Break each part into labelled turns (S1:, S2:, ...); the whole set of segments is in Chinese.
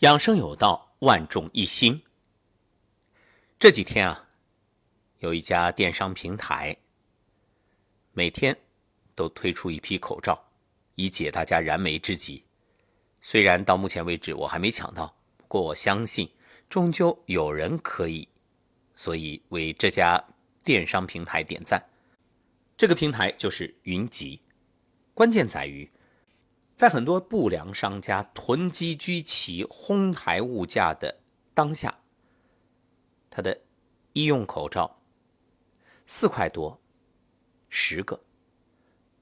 S1: 养生有道，万众一心。这几天啊，有一家电商平台每天都推出一批口罩，以解大家燃眉之急。虽然到目前为止我还没抢到，不过我相信终究有人可以，所以为这家电商平台点赞。这个平台就是云集，关键在于。在很多不良商家囤积居奇、哄抬物价的当下，他的医用口罩四块多十个，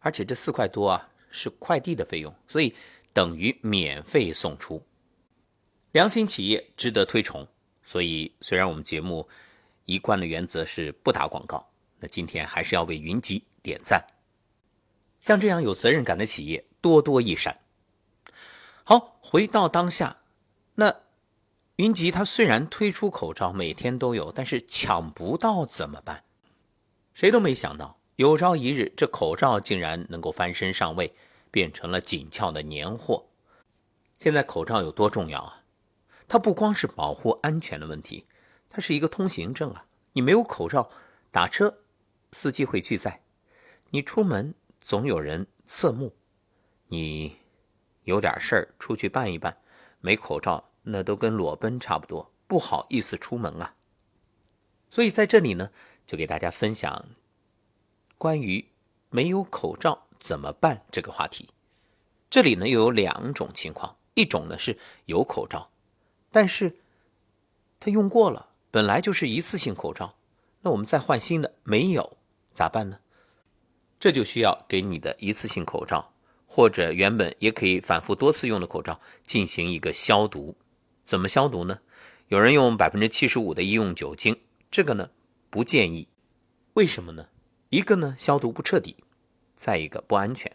S1: 而且这四块多啊是快递的费用，所以等于免费送出。良心企业值得推崇，所以虽然我们节目一贯的原则是不打广告，那今天还是要为云集点赞。像这样有责任感的企业。多多益善。好，回到当下，那云集它虽然推出口罩，每天都有，但是抢不到怎么办？谁都没想到，有朝一日这口罩竟然能够翻身上位，变成了紧俏的年货。现在口罩有多重要啊？它不光是保护安全的问题，它是一个通行证啊！你没有口罩，打车司机会拒载，你出门总有人侧目。你有点事儿出去办一办，没口罩那都跟裸奔差不多，不好意思出门啊。所以在这里呢，就给大家分享关于没有口罩怎么办这个话题。这里呢又有两种情况，一种呢是有口罩，但是他用过了，本来就是一次性口罩，那我们再换新的没有咋办呢？这就需要给你的一次性口罩。或者原本也可以反复多次用的口罩进行一个消毒，怎么消毒呢？有人用百分之七十五的医用酒精，这个呢不建议。为什么呢？一个呢消毒不彻底，再一个不安全。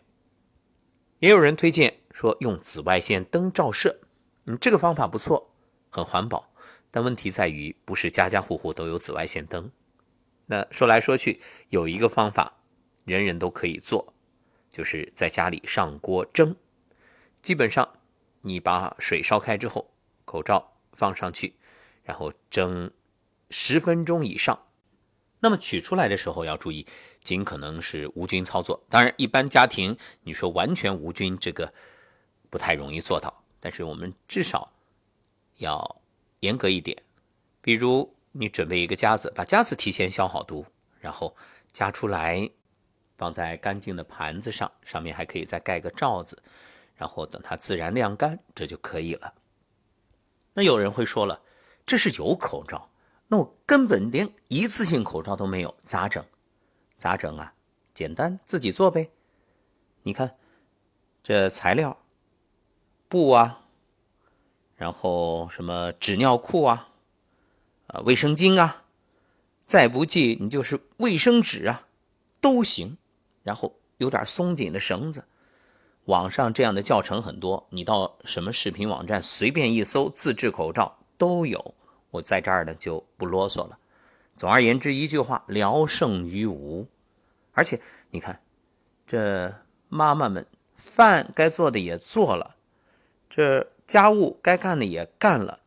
S1: 也有人推荐说用紫外线灯照射，嗯，这个方法不错，很环保。但问题在于不是家家户户都有紫外线灯。那说来说去，有一个方法人人都可以做。就是在家里上锅蒸，基本上你把水烧开之后，口罩放上去，然后蒸十分钟以上。那么取出来的时候要注意，尽可能是无菌操作。当然，一般家庭你说完全无菌，这个不太容易做到。但是我们至少要严格一点，比如你准备一个夹子，把夹子提前消好毒，然后夹出来。放在干净的盘子上，上面还可以再盖个罩子，然后等它自然晾干，这就可以了。那有人会说了，这是有口罩，那我根本连一次性口罩都没有，咋整？咋整啊？简单，自己做呗。你看，这材料，布啊，然后什么纸尿裤啊，啊，卫生巾啊，再不济你就是卫生纸啊，都行。然后有点松紧的绳子，网上这样的教程很多，你到什么视频网站随便一搜，自制口罩都有。我在这儿呢就不啰嗦了。总而言之，一句话，聊胜于无。而且你看，这妈妈们饭该做的也做了，这家务该干的也干了，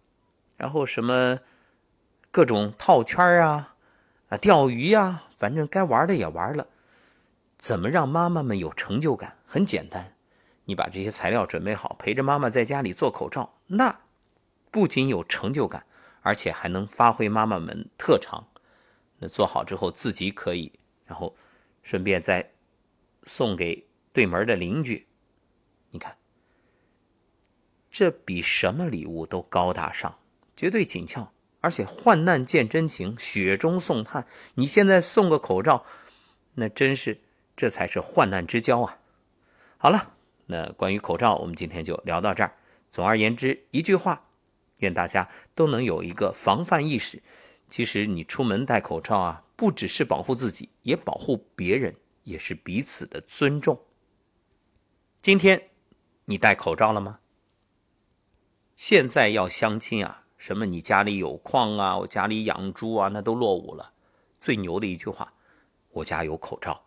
S1: 然后什么各种套圈啊、啊钓鱼呀，反正该玩的也玩了。怎么让妈妈们有成就感？很简单，你把这些材料准备好，陪着妈妈在家里做口罩，那不仅有成就感，而且还能发挥妈妈们特长。那做好之后自己可以，然后顺便再送给对门的邻居。你看，这比什么礼物都高大上，绝对紧俏，而且患难见真情，雪中送炭。你现在送个口罩，那真是。这才是患难之交啊！好了，那关于口罩，我们今天就聊到这儿。总而言之，一句话，愿大家都能有一个防范意识。其实你出门戴口罩啊，不只是保护自己，也保护别人，也是彼此的尊重。今天你戴口罩了吗？现在要相亲啊，什么你家里有矿啊，我家里养猪啊，那都落伍了。最牛的一句话，我家有口罩。